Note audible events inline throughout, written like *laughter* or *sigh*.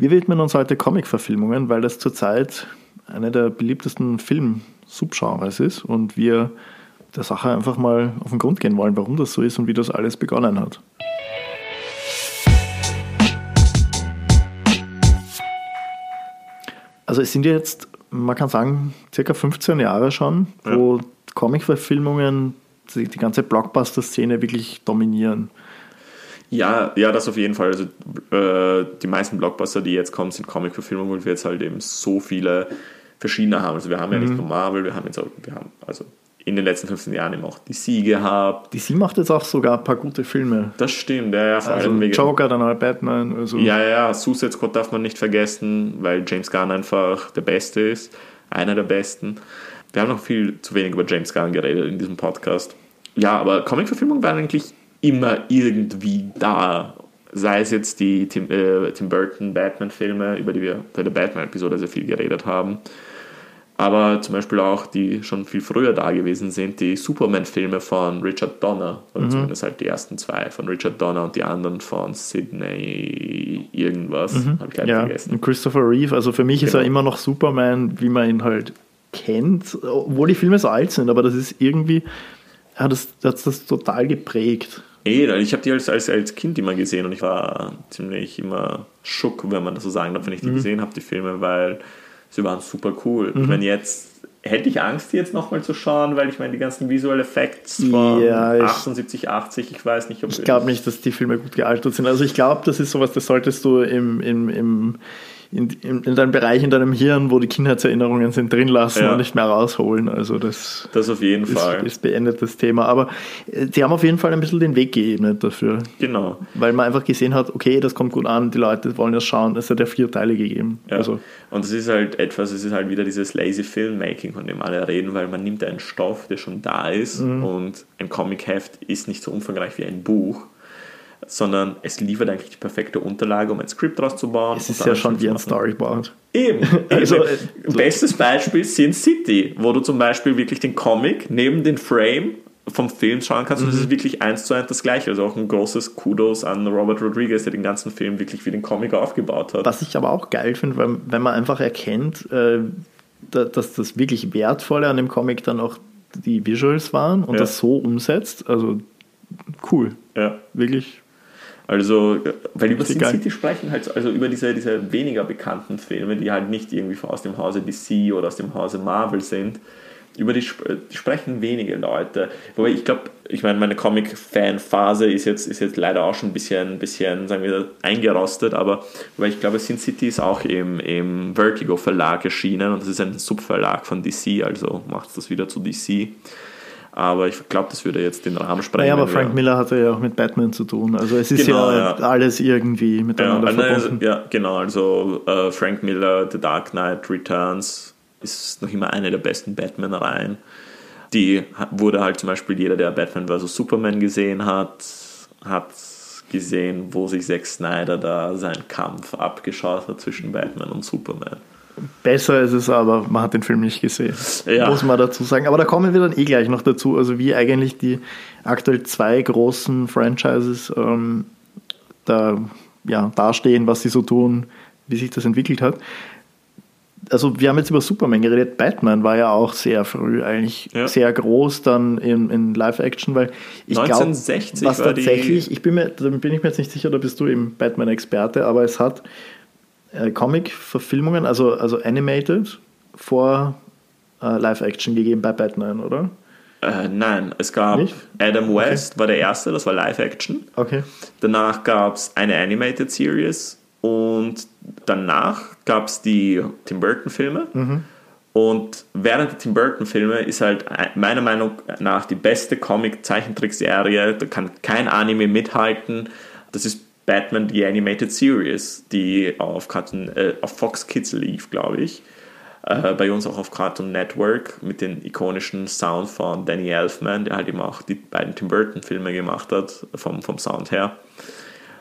Wir widmen uns heute Comic-Verfilmungen, weil das zurzeit eine der beliebtesten Film-Subgenres ist und wir der Sache einfach mal auf den Grund gehen wollen, warum das so ist und wie das alles begonnen hat. Also es sind jetzt, man kann sagen, circa 15 Jahre schon, wo ja. Comic-Verfilmungen die, die ganze Blockbuster-Szene wirklich dominieren. Ja, ja, das auf jeden Fall. Also äh, die meisten Blockbuster, die jetzt kommen, sind Comic-Verfilmungen, weil wir jetzt halt eben so viele verschiedene haben. Also wir haben ja nicht mhm. nur Marvel, wir haben jetzt auch, wir haben also in den letzten 15 Jahren eben auch DC gehabt. DC macht jetzt auch sogar ein paar gute Filme. Das stimmt, ja, ja. Vor also allem Joker, dann auch Batman. Also. Ja, ja, Suicide Squad darf man nicht vergessen, weil James Gunn einfach der Beste ist, einer der Besten. Wir haben noch viel zu wenig über James Gunn geredet in diesem Podcast. Ja, aber Comic-Verfilmungen waren eigentlich immer irgendwie da. Sei es jetzt die Tim, äh, Tim Burton Batman-Filme, über die wir bei der Batman-Episode sehr viel geredet haben aber zum Beispiel auch die schon viel früher da gewesen sind, die Superman-Filme von Richard Donner, oder mhm. zumindest halt die ersten zwei von Richard Donner und die anderen von Sidney irgendwas, mhm. habe ich gleich ja. vergessen. Und Christopher Reeve, also für mich genau. ist er genau. immer noch Superman, wie man ihn halt kennt, obwohl die Filme so alt sind, aber das ist irgendwie, hat das, das, das total geprägt. Eh, ich habe die als, als, als Kind immer gesehen und ich war ziemlich immer schock, wenn man das so sagen darf, wenn ich die mhm. gesehen habe, die Filme, weil sie waren super cool. Mhm. Ich meine, jetzt hätte ich Angst, die jetzt nochmal zu schauen, weil ich meine, die ganzen Visual Effects von ja, ich, 78, 80, ich weiß nicht, ob ich glaube nicht, dass die Filme gut gealtert sind. Also ich glaube, das ist sowas, das solltest du im, im, im in, in, in deinem Bereich, in deinem Hirn, wo die Kindheitserinnerungen sind, drin lassen ja. und nicht mehr rausholen. Also das, das auf jeden ist, Fall. ist beendet das Thema. Aber äh, sie haben auf jeden Fall ein bisschen den Weg geebnet dafür. Genau. Weil man einfach gesehen hat, okay, das kommt gut an, die Leute wollen das schauen. Es hat ja vier Teile gegeben. Ja. Also. Und es ist halt etwas, es ist halt wieder dieses lazy Filmmaking, von dem alle reden, weil man nimmt einen Stoff, der schon da ist mhm. und ein Comic-Heft ist nicht so umfangreich wie ein Buch sondern es liefert eigentlich die perfekte Unterlage, um ein Skript daraus zu bauen. Es ist ja schon wie ein Storyboard. Eben. *laughs* also, Bestes Beispiel Sin City, wo du zum Beispiel wirklich den Comic neben den Frame vom Film schauen kannst mhm. und es ist wirklich eins zu eins das gleiche. Also auch ein großes Kudos an Robert Rodriguez, der den ganzen Film wirklich wie den Comic aufgebaut hat. Was ich aber auch geil finde, weil, wenn man einfach erkennt, äh, dass das wirklich Wertvolle an dem Comic dann auch die Visuals waren und ja. das so umsetzt. Also cool. Ja. Wirklich also, weil über Sin City sprechen halt, also über diese, diese weniger bekannten Filme, die halt nicht irgendwie aus dem Hause DC oder aus dem Hause Marvel sind, über die, die sprechen wenige Leute. Wobei ich glaube, ich meine, meine Comic-Fan-Phase ist jetzt, ist jetzt leider auch schon ein bisschen, bisschen sagen wir, eingerostet, aber weil ich glaube, Sin City ist auch im, im Vertigo Verlag erschienen und das ist ein Subverlag von DC, also macht es das wieder zu DC. Aber ich glaube, das würde jetzt den Rahmen sprengen. Ja, aber Frank Miller hatte ja auch mit Batman zu tun. Also es ist genau, ja, ja, alles irgendwie miteinander ja, verbunden. Ja, genau. Also äh, Frank Miller, The Dark Knight Returns ist noch immer eine der besten Batman-Reihen. Die wurde halt zum Beispiel jeder, der Batman vs. Superman gesehen hat, hat gesehen, wo sich Zack Snyder da seinen Kampf abgeschaut hat zwischen Batman und Superman. Besser ist es aber, man hat den Film nicht gesehen. Ja. Muss man dazu sagen. Aber da kommen wir dann eh gleich noch dazu. Also wie eigentlich die aktuell zwei großen Franchises ähm, da ja, dastehen, was sie so tun, wie sich das entwickelt hat. Also wir haben jetzt über Superman geredet. Batman war ja auch sehr früh eigentlich ja. sehr groß dann in, in Live-Action, weil ich glaube, was tatsächlich, ich bin mir, da bin ich mir jetzt nicht sicher, da bist du eben Batman-Experte, aber es hat äh, Comic-Verfilmungen, also, also animated, vor äh, Live-Action gegeben bei Batman, oder? Äh, nein, es gab Nicht? Adam West, okay. war der erste, das war Live-Action. Okay. Danach gab es eine Animated Series und danach gab es die Tim Burton-Filme. Mhm. Und während der Tim Burton-Filme ist halt meiner Meinung nach die beste Comic-Zeichentrickserie. Da kann kein Anime mithalten. Das ist Batman The Animated Series, die auf, Cartoon, äh, auf Fox Kids lief, glaube ich. Äh, bei uns auch auf Cartoon Network mit dem ikonischen Sound von Danny Elfman, der halt eben auch die beiden Tim Burton-Filme gemacht hat, vom, vom Sound her.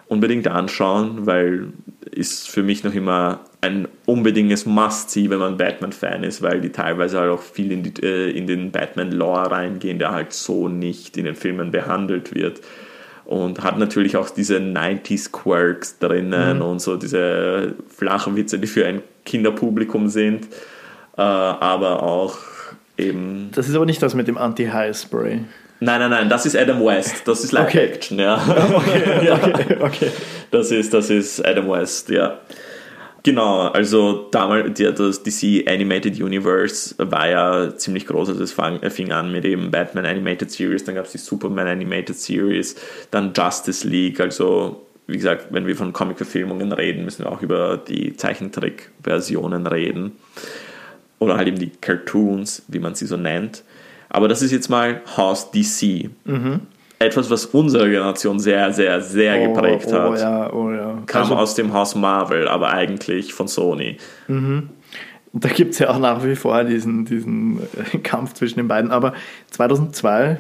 Unbedingt anschauen, weil ist für mich noch immer ein unbedingtes Must-See, wenn man Batman-Fan ist, weil die teilweise halt auch viel in, die, äh, in den Batman-Lore reingehen, der halt so nicht in den Filmen behandelt wird und hat natürlich auch diese 90s Quirks drinnen mhm. und so diese flachen Witze, die für ein Kinderpublikum sind, äh, aber auch eben. Das ist aber nicht das mit dem Anti-High-Spray. Nein, nein, nein, das ist Adam West. Das ist Live-Action, okay. ja. *laughs* Okay, okay, okay. *laughs* Das ist, das ist Adam West, ja. Genau, also damals, die, das DC Animated Universe war ja ziemlich groß, also es fang, fing an mit eben Batman Animated Series, dann gab es die Superman Animated Series, dann Justice League, also wie gesagt, wenn wir von Comic-Verfilmungen reden, müssen wir auch über die Zeichentrick-Versionen reden. Oder halt eben die Cartoons, wie man sie so nennt. Aber das ist jetzt mal Haus DC. Mhm. Etwas, was unsere Generation sehr, sehr, sehr oh, geprägt oh, hat. Ja, oh, ja. Kam also, aus dem Haus Marvel, aber eigentlich von Sony. Mhm. Da gibt es ja auch nach wie vor diesen, diesen *laughs* Kampf zwischen den beiden. Aber 2002,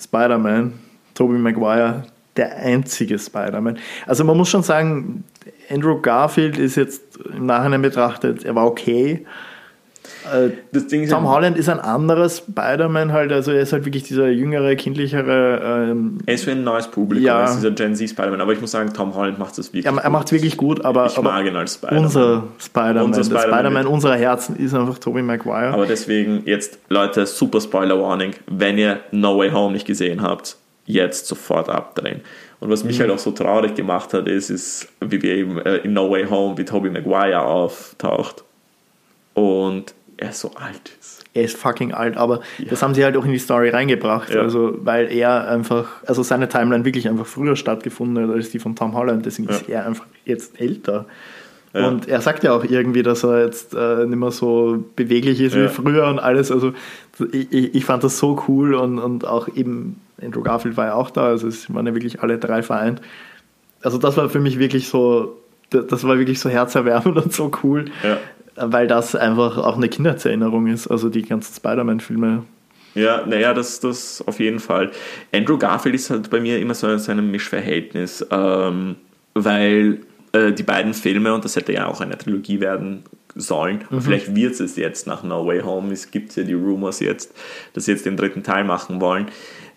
Spider-Man, Tobey Maguire, der einzige Spider-Man. Also man muss schon sagen, Andrew Garfield ist jetzt im Nachhinein betrachtet, er war okay, äh, Tom Holland ist ein anderes Spider-Man halt, also er ist halt wirklich dieser jüngere, kindlichere. Ähm, er ist für ein neues Publikum, ja. er ist dieser Gen Z Spider-Man, aber ich muss sagen, Tom Holland macht es wirklich Er, er macht es wirklich gut, aber, ich aber mag ihn als Spider-Man. Unser Spider-Man, unser Spider-Man Spider unserer Herzen ist einfach Tobey Maguire. Aber deswegen jetzt, Leute, super Spoiler-Warning, wenn ihr No Way Home nicht gesehen habt, jetzt sofort abdrehen. Und was mich mhm. halt auch so traurig gemacht hat, ist, ist wie wir eben äh, in No Way Home wie Tobey Maguire auftaucht. Und er so alt ist. Er ist fucking alt, aber ja. das haben sie halt auch in die Story reingebracht. Ja. Also, weil er einfach, also seine Timeline wirklich einfach früher stattgefunden hat als die von Tom Holland. Deswegen ja. ist er einfach jetzt älter. Und er sagt ja auch irgendwie, dass er jetzt äh, nicht mehr so beweglich ist wie früher und alles. Also ich, ich fand das so cool und, und auch eben Andrew Garfield war ja auch da, also es waren ja wirklich alle drei vereint. Also das war für mich wirklich so, das war wirklich so herzerwärmend *laughs* und so cool. Ja weil das einfach auch eine Kindheitserinnerung ist, also die ganzen Spider-Man-Filme. Ja, naja, das, das auf jeden Fall. Andrew Garfield ist halt bei mir immer so, so ein Mischverhältnis, ähm, weil äh, die beiden Filme, und das hätte ja auch eine Trilogie werden sollen, mhm. vielleicht wird es jetzt nach No Way Home, es gibt ja die Rumors jetzt, dass sie jetzt den dritten Teil machen wollen,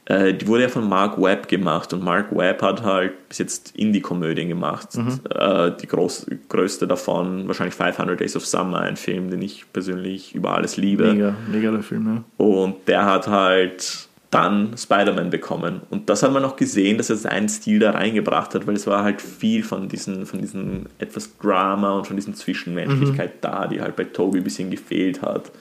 äh, die wurde ja von Mark Webb gemacht und Mark Webb hat halt bis jetzt Indie-Komödien gemacht. Mhm. Äh, die groß, größte davon, wahrscheinlich 500 Days of Summer, ein Film, den ich persönlich über alles liebe. Mega, mega der Film, ja. Und der hat halt dann Spider-Man bekommen. Und das hat man auch gesehen, dass er seinen Stil da reingebracht hat, weil es war halt viel von diesen, von diesen etwas Drama und von diesen Zwischenmenschlichkeit mhm. da, die halt bei Toby ein bisschen gefehlt hat.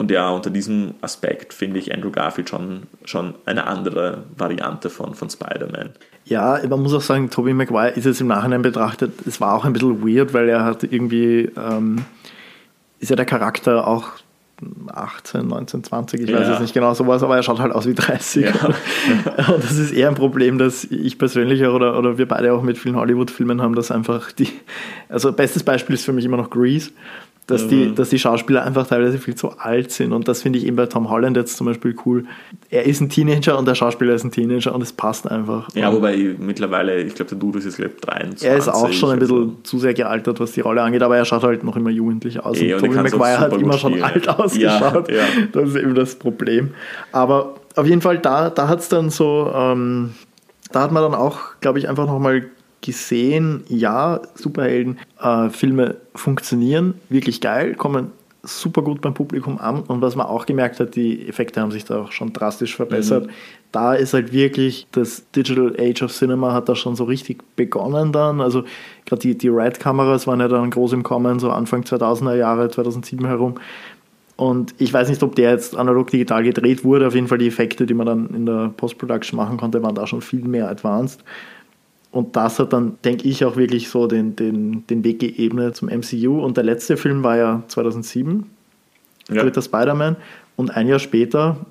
Und ja, unter diesem Aspekt finde ich Andrew Garfield schon, schon eine andere Variante von, von Spider-Man. Ja, man muss auch sagen, Tobey Maguire ist jetzt im Nachhinein betrachtet, es war auch ein bisschen weird, weil er hat irgendwie, ähm, ist ja der Charakter auch 18, 19, 20, ich weiß ja. jetzt nicht genau sowas, aber er schaut halt aus wie 30. Ja. *laughs* Und das ist eher ein Problem, dass ich persönlich oder, oder wir beide auch mit vielen Hollywood-Filmen haben, dass einfach die, also bestes Beispiel ist für mich immer noch Grease dass, die, dass die Schauspieler einfach teilweise viel zu alt sind. Und das finde ich eben bei Tom Holland jetzt zum Beispiel cool. Er ist ein Teenager und der Schauspieler ist ein Teenager und es passt einfach. Ja, wobei mittlerweile, ich glaube, der Dude ist jetzt, glaube 23. Er ist auch schon ein bisschen also. zu sehr gealtert, was die Rolle angeht, aber er schaut halt noch immer jugendlich aus. Ey, und, und Tobey Maguire hat immer schon alt ausgeschaut. Ja, ja. Das ist eben das Problem. Aber auf jeden Fall, da, da hat es dann so, ähm, da hat man dann auch, glaube ich, einfach nochmal gesehen, ja, Superheldenfilme äh, funktionieren wirklich geil, kommen super gut beim Publikum an und was man auch gemerkt hat, die Effekte haben sich da auch schon drastisch verbessert. Mhm. Da ist halt wirklich das Digital Age of Cinema hat da schon so richtig begonnen dann. Also gerade die, die Red-Kameras waren ja dann groß im Kommen, so Anfang 2000er Jahre, 2007 herum. Und ich weiß nicht, ob der jetzt analog digital gedreht wurde. Auf jeden Fall die Effekte, die man dann in der Post-Production machen konnte, waren da schon viel mehr advanced. Und das hat dann, denke ich, auch wirklich so den, den, den Weg geebnet zum MCU. Und der letzte Film war ja 2007, ja. dritter Spider-Man. Und ein Jahr später,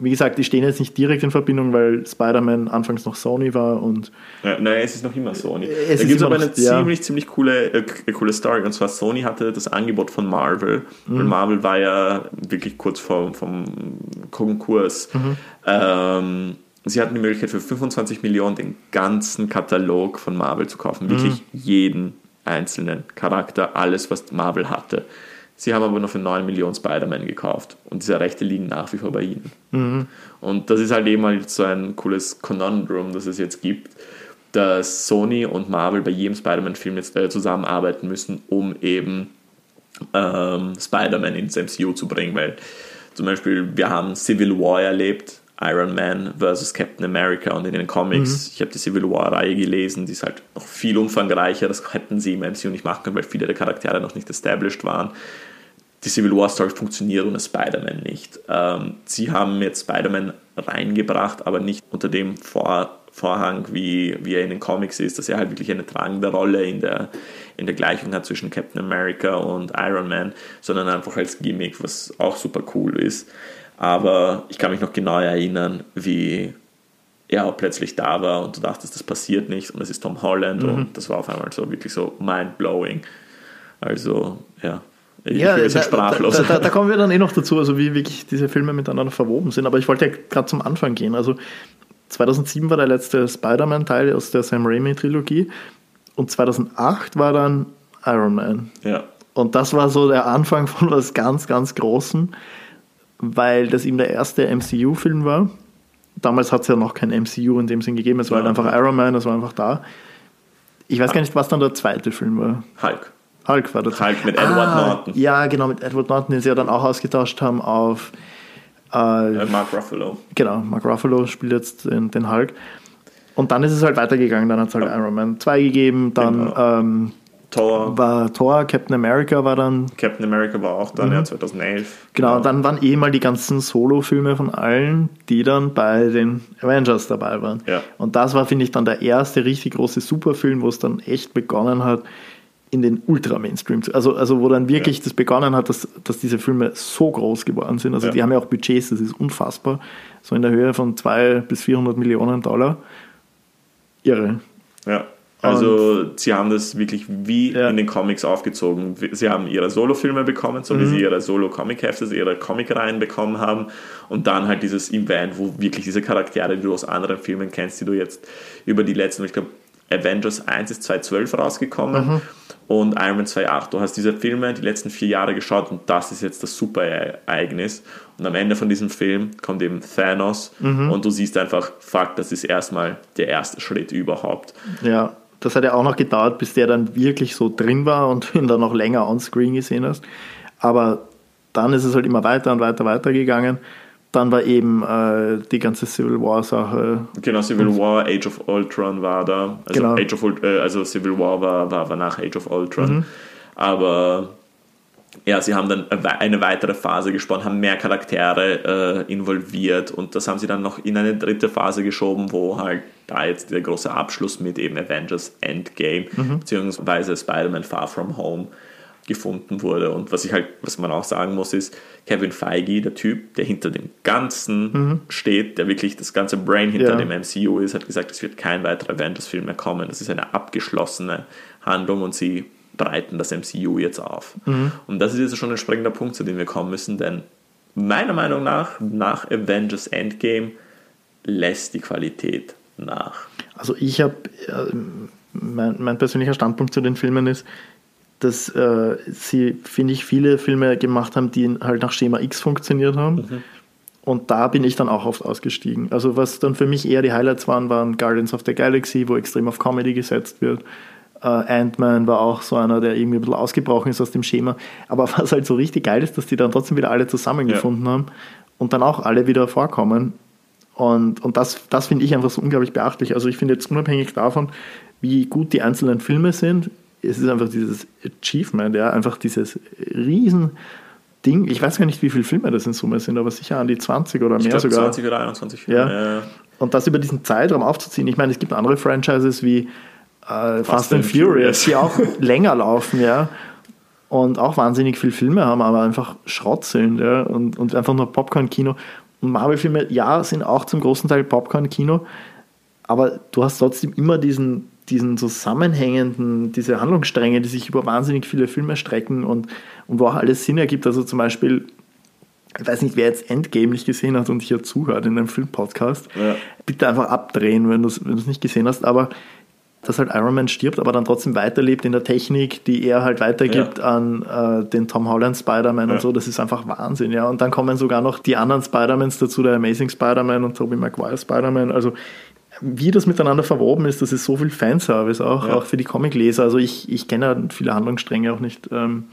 wie gesagt, die stehen jetzt nicht direkt in Verbindung, weil Spider-Man anfangs noch Sony war und. Ja, nein, es ist noch immer Sony. Es da gibt es aber eine noch, ziemlich, ja. ziemlich coole, äh, coole Story. Und zwar Sony hatte das Angebot von Marvel. Mhm. Und Marvel war ja wirklich kurz vor, vom Konkurs. Mhm. Ähm, sie hatten die Möglichkeit für 25 Millionen den ganzen Katalog von Marvel zu kaufen. Wirklich mhm. jeden einzelnen Charakter, alles, was Marvel hatte. Sie haben aber nur für 9 Millionen Spider-Man gekauft und diese Rechte liegen nach wie vor bei ihnen. Mhm. Und das ist halt eben halt so ein cooles Conundrum, das es jetzt gibt, dass Sony und Marvel bei jedem Spider-Man-Film jetzt äh, zusammenarbeiten müssen, um eben ähm, Spider-Man ins MCU zu bringen, weil zum Beispiel wir haben Civil War erlebt, Iron Man versus Captain America und in den Comics, mhm. ich habe die Civil War-Reihe gelesen, die ist halt noch viel umfangreicher, das hätten sie im MCU nicht machen können, weil viele der Charaktere noch nicht established waren. Die Civil War-Story funktioniert ohne Spider-Man nicht. Ähm, sie haben jetzt Spider-Man reingebracht, aber nicht unter dem Vor Vorhang, wie, wie er in den Comics ist, dass er halt wirklich eine tragende Rolle in der, in der Gleichung hat zwischen Captain America und Iron Man, sondern einfach als Gimmick, was auch super cool ist. Aber ich kann mich noch genau erinnern, wie er auch plötzlich da war und du dachtest, das passiert nicht und es ist Tom Holland mhm. und das war auf einmal so wirklich so mind-blowing. Also, ja. Ich ja, bin da, sprachlos. Da, da, da, kommen wir dann *laughs* eh noch dazu, also wie wirklich diese Filme miteinander verwoben sind. Aber ich wollte ja gerade zum Anfang gehen. Also 2007 war der letzte Spider-Man-Teil aus der Sam Raimi-Trilogie und 2008 war dann Iron Man. Ja. Und das war so der Anfang von was ganz, ganz Großem weil das eben der erste MCU-Film war. Damals hat es ja noch kein MCU in dem Sinn gegeben, es war halt ja. halt einfach Iron Man, das war einfach da. Ich weiß gar nicht, was dann der zweite Film war. Hulk. Hulk war das. Hulk mit Edward ah, Norton. Ja, genau, mit Edward Norton, den sie ja dann auch ausgetauscht haben auf. Äh, äh, Mark Ruffalo. Genau, Mark Ruffalo spielt jetzt den, den Hulk. Und dann ist es halt weitergegangen, dann hat es halt ja. Iron Man 2 gegeben, dann genau. ähm, Thor. War Thor, Captain America war dann. Captain America war auch dann, mhm. ja, 2011. Genau, genau, dann waren eh mal die ganzen Solo-Filme von allen, die dann bei den Avengers dabei waren. Ja. Und das war, finde ich, dann der erste richtig große Superfilm, wo es dann echt begonnen hat, in den Ultra-Mainstream zu. Also, also wo dann wirklich ja. das begonnen hat, dass, dass diese Filme so groß geworden sind. Also ja. die haben ja auch Budgets, das ist unfassbar. So in der Höhe von 200 bis 400 Millionen Dollar. Irre. Ja. Also und, sie haben das wirklich wie ja. in den Comics aufgezogen. Sie haben ihre Solo-Filme bekommen, so mhm. wie sie ihre Solo-Comic-Hefte, ihre Comic-Reihen bekommen haben. Und dann halt dieses Event, wo wirklich diese Charaktere, die du aus anderen Filmen kennst, die du jetzt über die letzten, ich glaube, Avengers 1 ist 2012 rausgekommen mhm. und Iron Man 2.8. Du hast diese Filme die letzten vier Jahre geschaut und das ist jetzt das super Ereignis. Und am Ende von diesem Film kommt eben Thanos mhm. und du siehst einfach, fuck, das ist erstmal der erste Schritt überhaupt. Ja. Das hat ja auch noch gedauert, bis der dann wirklich so drin war und *laughs* ihn dann noch länger on-screen gesehen hast. Aber dann ist es halt immer weiter und weiter weiter gegangen. Dann war eben äh, die ganze Civil War-Sache. Genau, Civil War, Age of Ultron war da. Also, genau. Age of, äh, also Civil War war, war, war nach Age of Ultron. Mhm. Aber ja, sie haben dann eine weitere Phase gesponnen, haben mehr Charaktere äh, involviert und das haben sie dann noch in eine dritte Phase geschoben, wo halt da jetzt der große Abschluss mit eben Avengers Endgame mhm. beziehungsweise Spider-Man Far From Home gefunden wurde. Und was ich halt, was man auch sagen muss, ist, Kevin Feige, der Typ, der hinter dem Ganzen mhm. steht, der wirklich das ganze Brain hinter ja. dem MCU ist, hat gesagt, es wird kein weiterer Avengers-Film mehr kommen. Das ist eine abgeschlossene Handlung und sie breiten das MCU jetzt auf. Mhm. Und das ist jetzt schon ein springender Punkt, zu dem wir kommen müssen, denn meiner Meinung nach, nach Avengers Endgame lässt die Qualität nach. Also ich habe, äh, mein, mein, persönlicher Standpunkt zu den Filmen ist, dass äh, sie, finde ich, viele Filme gemacht haben, die halt nach Schema X funktioniert haben. Mhm. Und da bin ich dann auch oft ausgestiegen. Also was dann für mich eher die Highlights waren, waren Guardians of the Galaxy, wo extrem auf Comedy gesetzt wird. Äh, Ant-Man war auch so einer, der irgendwie ein bisschen ausgebrochen ist aus dem Schema. Aber *laughs* was halt so richtig geil ist, dass die dann trotzdem wieder alle zusammengefunden ja. haben und dann auch alle wieder vorkommen. Und, und das, das finde ich einfach so unglaublich beachtlich. Also ich finde jetzt unabhängig davon, wie gut die einzelnen Filme sind, es ist einfach dieses Achievement, ja, einfach dieses riesen Ding. Ich weiß gar nicht, wie viele Filme das in Summe sind, aber sicher an die 20 oder mehr glaub, sogar. 20 oder 21 Filme. Ja. ja. Und das über diesen Zeitraum aufzuziehen. Ich meine, es gibt andere Franchises wie Fast, Fast, and Furious, die auch *laughs* länger laufen, ja. Und auch wahnsinnig viele Filme haben, aber einfach Schrott sind, ja. Und, und einfach nur Popcorn-Kino. Und Marvel-Filme, ja, sind auch zum großen Teil Popcorn-Kino, aber du hast trotzdem immer diesen, diesen zusammenhängenden, diese Handlungsstränge, die sich über wahnsinnig viele Filme strecken und, und wo auch alles Sinn ergibt. Also zum Beispiel, ich weiß nicht, wer jetzt Endgame nicht gesehen hat und hier zuhört in einem Filmpodcast, ja. bitte einfach abdrehen, wenn du es wenn nicht gesehen hast, aber dass halt Iron Man stirbt, aber dann trotzdem weiterlebt in der Technik, die er halt weitergibt ja. an äh, den Tom Holland Spider-Man ja. und so. Das ist einfach Wahnsinn, ja. Und dann kommen sogar noch die anderen Spider-Mans dazu, der Amazing Spider-Man und Tobey Maguire Spider-Man. Also wie das miteinander verwoben ist, das ist so viel Fanservice auch, ja. auch für die Comicleser. Also ich, ich kenne ja viele Handlungsstränge auch nicht. Ähm,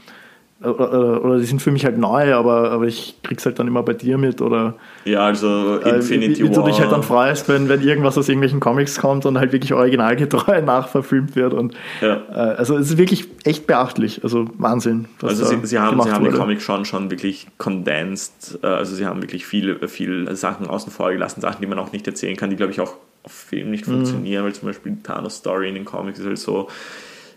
oder, oder die sind für mich halt neu, aber, aber ich krieg's halt dann immer bei dir mit oder ja, also Infinity äh, wie, wie, wie du dich halt dann freust, wenn, wenn irgendwas aus irgendwelchen Comics kommt und halt wirklich originalgetreu *laughs* nachverfilmt wird und ja. äh, also es ist wirklich echt beachtlich, also Wahnsinn. Also sie, sie haben, sie haben den Comic schon, schon wirklich condensed, äh, also sie haben wirklich viel, viel Sachen außen vor gelassen, Sachen, die man auch nicht erzählen kann, die glaube ich auch auf Film nicht mhm. funktionieren, weil zum Beispiel die Thanos Story in den Comics ist halt so,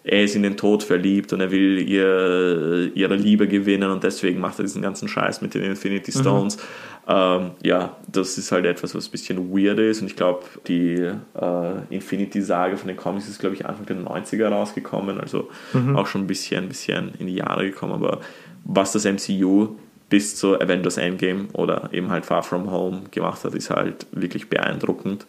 er ist in den Tod verliebt und er will ihr, ihre Liebe gewinnen und deswegen macht er diesen ganzen Scheiß mit den Infinity mhm. Stones. Mhm. Ähm, ja, das ist halt etwas, was ein bisschen weird ist und ich glaube, die äh, Infinity-Sage von den Comics ist, glaube ich, Anfang der 90er rausgekommen, also mhm. auch schon ein bisschen, ein bisschen in die Jahre gekommen, aber was das MCU bis zu Avengers Endgame oder eben halt Far From Home gemacht hat, ist halt wirklich beeindruckend.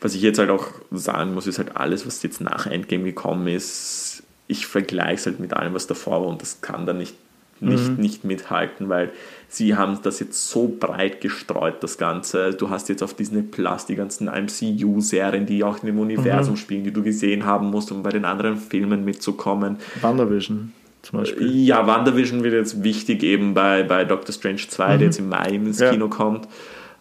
Was ich jetzt halt auch sagen muss, ist halt alles, was jetzt nach Endgame gekommen ist, ich vergleiche es halt mit allem, was davor war und das kann dann nicht, nicht, mhm. nicht mithalten, weil sie haben das jetzt so breit gestreut, das Ganze. Du hast jetzt auf Disney Plus die ganzen MCU-Serien, die auch in dem Universum mhm. spielen, die du gesehen haben musst, um bei den anderen Filmen mitzukommen. WandaVision zum Beispiel. Ja, WandaVision wird jetzt wichtig eben bei, bei Doctor Strange 2, mhm. der jetzt im Mai ins ja. Kino kommt.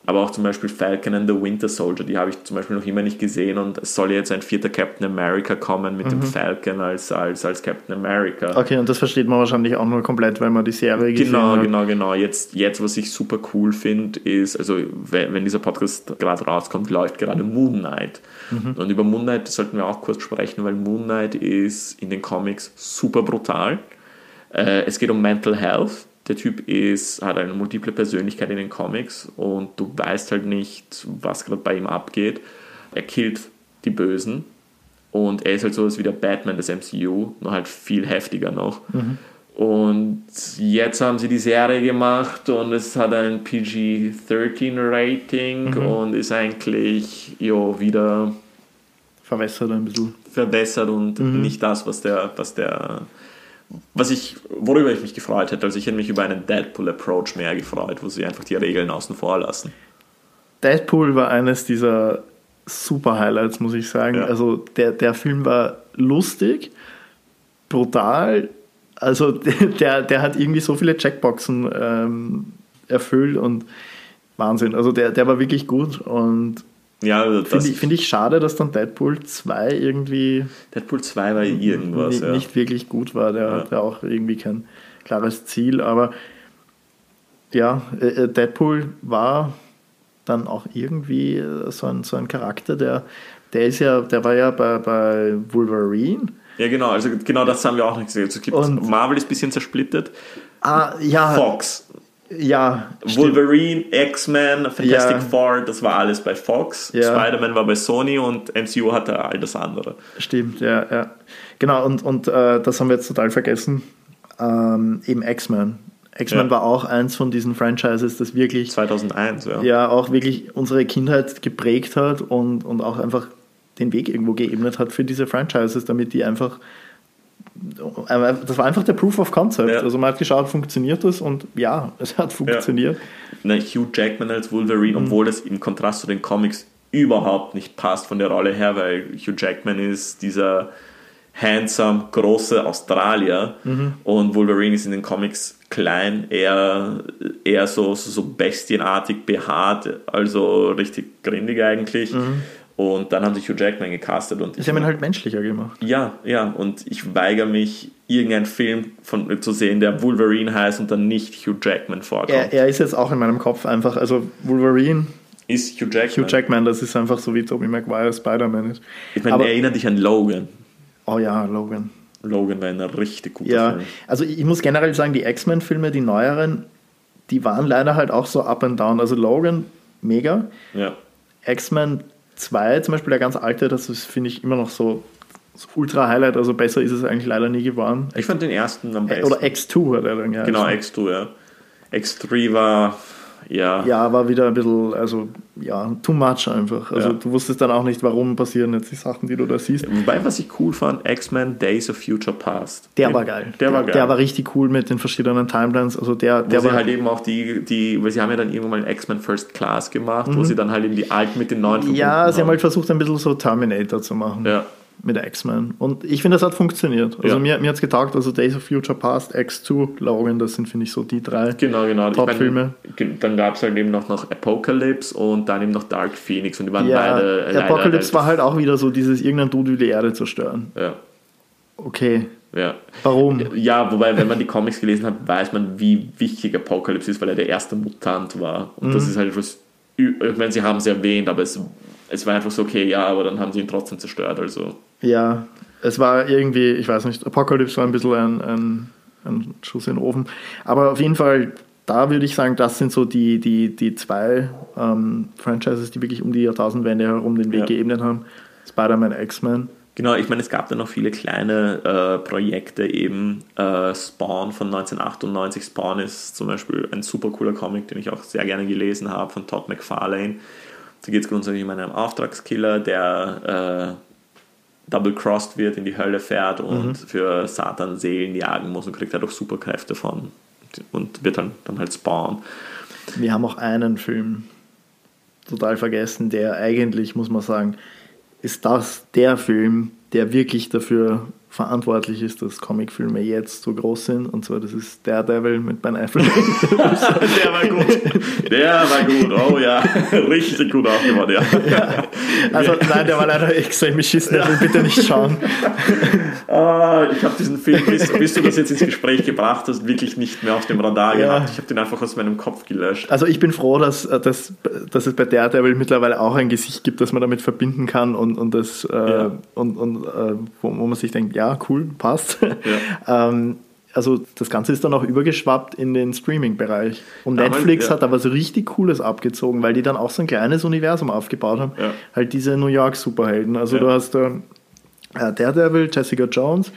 Aber auch zum Beispiel Falcon and the Winter Soldier, die habe ich zum Beispiel noch immer nicht gesehen und es soll jetzt ein vierter Captain America kommen mit mhm. dem Falcon als, als, als Captain America. Okay, und das versteht man wahrscheinlich auch nur komplett, weil man die Serie gesehen genau, hat. Genau, genau, genau. Jetzt, jetzt, was ich super cool finde, ist, also wenn, wenn dieser Podcast gerade rauskommt, läuft gerade Moon Knight. Mhm. Und über Moon Knight sollten wir auch kurz sprechen, weil Moon Knight ist in den Comics super brutal. Äh, es geht um Mental Health der Typ ist, hat eine multiple Persönlichkeit in den Comics und du weißt halt nicht, was gerade bei ihm abgeht. Er killt die Bösen und er ist halt so wie der Batman des MCU, nur halt viel heftiger noch. Mhm. Und jetzt haben sie die Serie gemacht und es hat ein PG-13-Rating mhm. und ist eigentlich jo, wieder verwässert ein bisschen. Verbessert und mhm. nicht das, was der, was der was ich, worüber ich mich gefreut hätte, also ich hätte mich über einen Deadpool-Approach mehr gefreut, wo sie einfach die Regeln außen vor lassen. Deadpool war eines dieser super Highlights, muss ich sagen. Ja. Also der, der Film war lustig, brutal, also *laughs* der, der hat irgendwie so viele Checkboxen ähm, erfüllt und Wahnsinn. Also der, der war wirklich gut und ja, finde ich, find ich schade, dass dann Deadpool 2 irgendwie. Deadpool 2 war irgendwas. Nicht, ja. nicht wirklich gut war. Der ja. hatte auch irgendwie kein klares Ziel. Aber ja, äh, äh, Deadpool war dann auch irgendwie äh, so ein, so ein Charakter, der, der ist ja, der war ja bei, bei Wolverine. Ja, genau, also genau das haben wir auch nicht gesehen. Also Marvel ist ein bisschen zersplittet. Ah, ja. Fox ja. Wolverine, X-Men, Fantastic ja. Four, das war alles bei Fox. Ja. Spider-Man war bei Sony und MCU hatte all das andere. Stimmt, ja, ja. Genau, und, und äh, das haben wir jetzt total vergessen. Ähm, eben X-Men. X-Men ja. war auch eins von diesen Franchises, das wirklich 2001, ja. Ja, auch wirklich unsere Kindheit geprägt hat und, und auch einfach den Weg irgendwo geebnet hat für diese Franchises, damit die einfach das war einfach der Proof of Concept. Ja. Also man hat geschaut, funktioniert das und ja, *laughs* es hat funktioniert. Ja. Hugh Jackman als Wolverine, mhm. obwohl das im Kontrast zu den Comics überhaupt nicht passt von der Rolle her, weil Hugh Jackman ist dieser handsome, große Australier mhm. und Wolverine ist in den Comics klein, eher, eher so, so, so bestienartig behaart, also richtig grindig eigentlich. Mhm. Und dann haben sie Hugh Jackman gecastet. Und sie haben ihn halt menschlicher gemacht. Ja, ja. Und ich weigere mich, irgendeinen Film von, zu sehen, der Wolverine heißt und dann nicht Hugh Jackman vorkommt. Er, er ist jetzt auch in meinem Kopf einfach, also Wolverine ist Hugh Jackman. Hugh Jackman, das ist einfach so wie Tobey Maguire Spider-Man ist. Ich meine, erinnert dich an Logan. Oh ja, Logan. Logan war ein richtig guter ja, Film. Also ich muss generell sagen, die X-Men-Filme, die neueren, die waren leider halt auch so up and down. Also Logan, mega. Ja. X-Men 2 zum Beispiel, der ganz alte, das finde ich, immer noch so, so ultra Highlight, also besser ist es eigentlich leider nie geworden. Ich fand den ersten am besten. Oder X2 hat er dann ja. Genau, X2, ja. X3 war ja. Ja, war wieder ein bisschen, also ja, too much einfach. Also Ja. du wusstest dann auch nicht, warum passieren jetzt die Sachen, die du da siehst. Wobei, was ich cool fand, X-Men Days of Future Past. Der Den- war geil. Der war geil. Der war richtig cool mit den verschiedenen Timelines. Also der, Wo der sie war halt eben auch die, die, weil sie haben ja dann irgendwann mal X-Men First Class gemacht, wo sie dann halt eben die alten mit den neuen Mhm. Ja, sie haben halt versucht, ein bisschen so Terminator zu machen. Ja, Mit X-Men. Und ich finde, das hat funktioniert. Also Ja. mir, mir hat es getaugt. Also Days of Future Past, X2, Logan, das sind, finde ich, so die drei. genau, genau. Top-Filme. Dann gab es halt eben noch, noch Apocalypse und dann eben noch Dark Phoenix und die waren Ja, beide leider Apocalypse war halt auch wieder so dieses, irgendein Dude will die Erde zerstören. Ja, Okay, ja. warum? Ja, wobei, wenn man die Comics gelesen hat, weiß man, wie wichtig Apocalypse ist, weil er der erste Mutant war. Und Mhm. das ist halt etwas, ü- ich meine, sie haben es erwähnt, aber es, es war einfach so, okay, ja, aber dann haben sie ihn trotzdem zerstört. Also, Ja, es war irgendwie, ich weiß nicht, Apocalypse war ein bisschen ein, ein, ein Schuss in den Ofen. Aber auf jeden Fall, da würde ich sagen, das sind so die, die, die zwei ähm, Franchises, die wirklich um die Jahrtausendwende herum den Weg Ja. geebnet haben. Spider-Man, X-Men. Genau, ich meine, es gab dann noch viele kleine äh, Projekte, eben äh, Spawn von 1998. Spawn ist zum Beispiel ein super cooler Comic, den ich auch sehr gerne gelesen habe, von Todd McFarlane. Da geht es grundsätzlich um einen Auftragskiller, der äh, double-crossed wird, in die Hölle fährt und für Satan Seelen jagen muss und kriegt halt auch Superkräfte von und wird dann, dann halt Spawn. Wir haben auch einen Film total vergessen, der eigentlich, muss man sagen, ist das der Film, der wirklich dafür verantwortlich ist, dass Comicfilme jetzt so groß sind. Und zwar, das ist Daredevil mit Ben Affleck. *laughs* Der war gut. Der war gut. Oh ja, richtig gut aufgebaut, ja. Also nein, der war leider extrem beschissen, der will bitte nicht schauen. Ah, ich habe diesen Film, bis, bis du das jetzt ins Gespräch gebracht hast, wirklich nicht mehr auf dem Radar Ja. gehabt. Ich habe den einfach aus meinem Kopf gelöscht. Also ich bin froh, dass, äh, dass, dass es bei Daredevil mittlerweile auch ein Gesicht gibt, das man damit verbinden kann und, und, das, äh, Ja. und, und äh, wo, wo man sich denkt, ja, cool, passt. *laughs* ähm, also das Ganze ist dann auch übergeschwappt in den Streaming-Bereich. Und Damals, Netflix ja. hat aber so richtig Cooles abgezogen, weil die dann auch so ein kleines Universum aufgebaut haben. Ja. Halt diese New York-Superhelden. Also Ja. du hast da äh, Daredevil, Jessica Jones,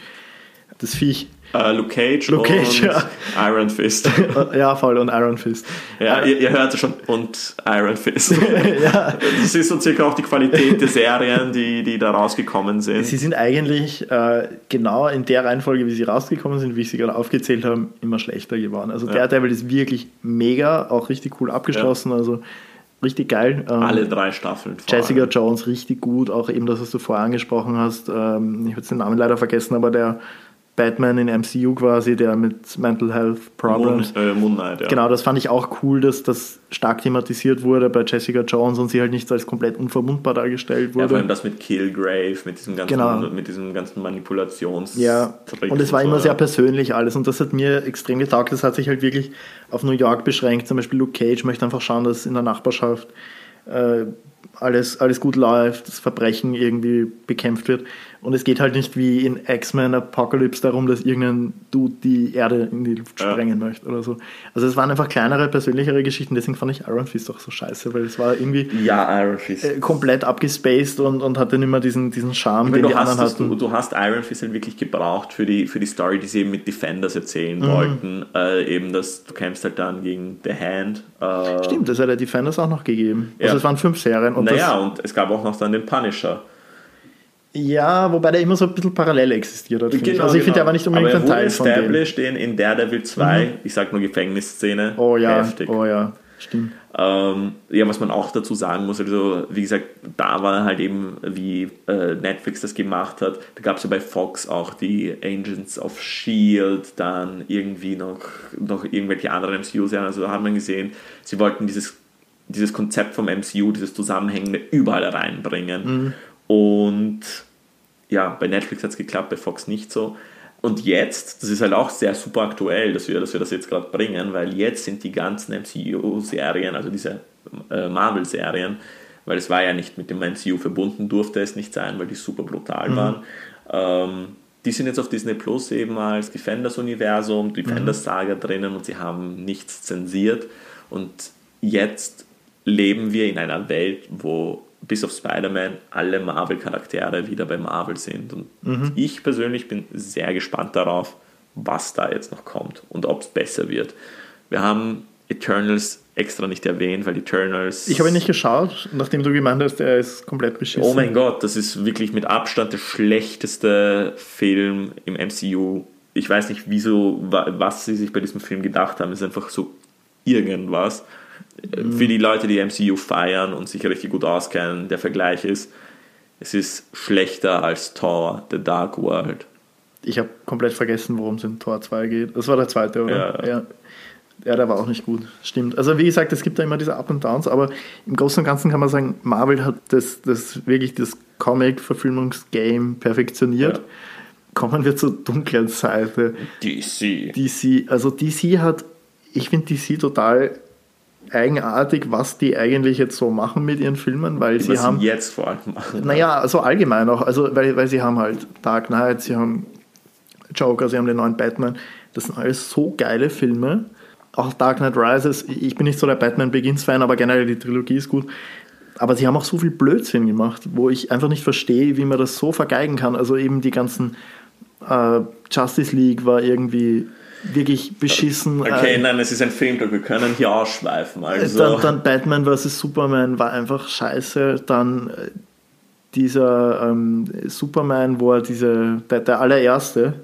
das Viech, Äh, Luke Cage Luke Cage, und ja. Iron Fist. äh, *laughs* ja voll, und Iron Fist. Ja, ihr, ihr hört schon, und Iron Fist. *laughs* ja, Das ist so circa auch die Qualität der Serien, die, die da rausgekommen sind. Sie sind eigentlich äh, genau in der Reihenfolge, wie sie rausgekommen sind, wie ich sie gerade aufgezählt habe, immer schlechter geworden. Also Ja. Daredevil ist wirklich mega, auch richtig cool abgeschlossen, also richtig geil. Ähm, Alle drei Staffeln. Jessica allem. Jones richtig gut, auch eben das, was du vorher angesprochen hast. Ähm, ich habe jetzt den Namen leider vergessen, aber der Batman in MCU quasi, der mit Mental Health Problems. Moon, äh, Moon Knight, ja. Genau, das fand ich auch cool, dass das stark thematisiert wurde bei Jessica Jones und sie halt nicht als komplett unverwundbar dargestellt Ja, wurde. vor allem das mit Killgrave, mit diesem ganzen, Genau. mit diesem ganzen Manipulations. Ja, und es war so, immer ja. sehr persönlich alles und das hat mir extrem getaugt. Das hat sich halt wirklich auf New York beschränkt. Zum Beispiel Luke Cage möchte einfach schauen, dass in der Nachbarschaft äh, alles, alles gut läuft, das Verbrechen irgendwie bekämpft wird. Und es geht halt nicht wie in X-Men Apocalypse darum, dass irgendein Dude die Erde in die Luft Ja. sprengen möchte oder so. Also es waren einfach kleinere, persönlichere Geschichten. Deswegen fand ich Iron Fist auch so scheiße, weil es war irgendwie Ja, Iron Fist. äh, komplett abgespaced und, und hatte nicht mehr diesen, diesen Charme, den die du, hast anderen hatten. du, du hast Iron Fist halt wirklich gebraucht für die, für die Story, die sie eben mit Defenders erzählen Mhm. wollten. Äh, eben, dass du kämpfst halt dann gegen The Hand. Äh, Stimmt, das hat der Defenders auch noch gegeben. Ja. Also es waren fünf Serien. Und naja, und es gab auch noch dann den Punisher. ja, wobei der immer so ein bisschen parallel existiert hat. finde ich. Also ich finde, der war nicht unbedingt Genau, Aber er ein Teil von dem. established in, in Daredevil 2, ich sag nur Gefängnisszene. Oh ja, Heftig. oh ja, stimmt. Ähm, ja, was man auch dazu sagen muss, also wie gesagt, da war halt eben, wie äh, Netflix das gemacht hat, da gab es ja bei Fox auch die Agents of S.H.I.E.L.D., dann irgendwie noch, noch irgendwelche anderen MCU-Serien, also da hat man gesehen, sie wollten dieses, dieses Konzept vom MCU, dieses Zusammenhängende überall reinbringen und ja, bei Netflix hat es geklappt, bei Fox nicht so. Und jetzt, das ist halt auch sehr super aktuell, dass wir, dass wir das jetzt gerade bringen, weil jetzt sind die ganzen MCU-Serien, also diese äh, Marvel-Serien, weil es war ja nicht mit dem MCU verbunden, durfte es nicht sein, weil die super brutal waren. Ähm, die sind jetzt auf Disney Plus eben als Defenders-Universum, Defenders-Saga drinnen und sie haben nichts zensiert. Und jetzt leben wir in einer Welt, wo bis auf Spider-Man alle Marvel-Charaktere wieder bei Marvel sind. Und ich persönlich bin sehr gespannt darauf, was da jetzt noch kommt und ob es besser wird. Wir haben Eternals extra nicht erwähnt, weil Eternals. Ich habe ihn nicht geschaut, nachdem du gemeint hast, er ist komplett beschissen. Oh mein Gott, das ist wirklich mit Abstand der schlechteste Film im MCU. Ich weiß nicht, wieso, was sie sich bei diesem Film gedacht haben. Es ist einfach so irgendwas. Mhm. Für die Leute, die MCU feiern und sich richtig gut auskennen, der Vergleich ist, es ist schlechter als Thor, The Dark World. Ich habe komplett vergessen, worum es in Tor 2 geht. Das war der zweite, oder? Ja. ja. Ja, der war auch nicht gut. Stimmt. Also wie gesagt, es gibt da immer diese Up und Downs, aber im Großen und Ganzen kann man sagen, Marvel hat das, das wirklich das Comic-Verfilmungs-Game perfektioniert. Ja. Kommen wir zur dunklen Seite. DC. DC. Also DC hat, ich finde DC total eigenartig, was die eigentlich jetzt so machen mit ihren Filmen, weil was sie haben. Jetzt vor allem machen. Naja, also allgemein auch. Also weil, weil sie haben halt Dark Knight, sie haben Joker, sie haben den neuen Batman. Das sind alles so geile Filme. Auch Dark Knight Rises, ich bin nicht so der Batman Begins-Fan, aber generell die Trilogie ist gut. Aber sie haben auch so viel Blödsinn gemacht, wo ich einfach nicht verstehe, wie man das so vergeigen kann. Also eben die ganzen äh, Justice League war irgendwie wirklich beschissen. Okay, äh, nein, es ist ein Filmtag, wir können hier ausschweifen. Also. Dann, dann Batman vs. Superman war einfach scheiße. Dann äh, dieser ähm, Superman, wo er diese, der, der allererste,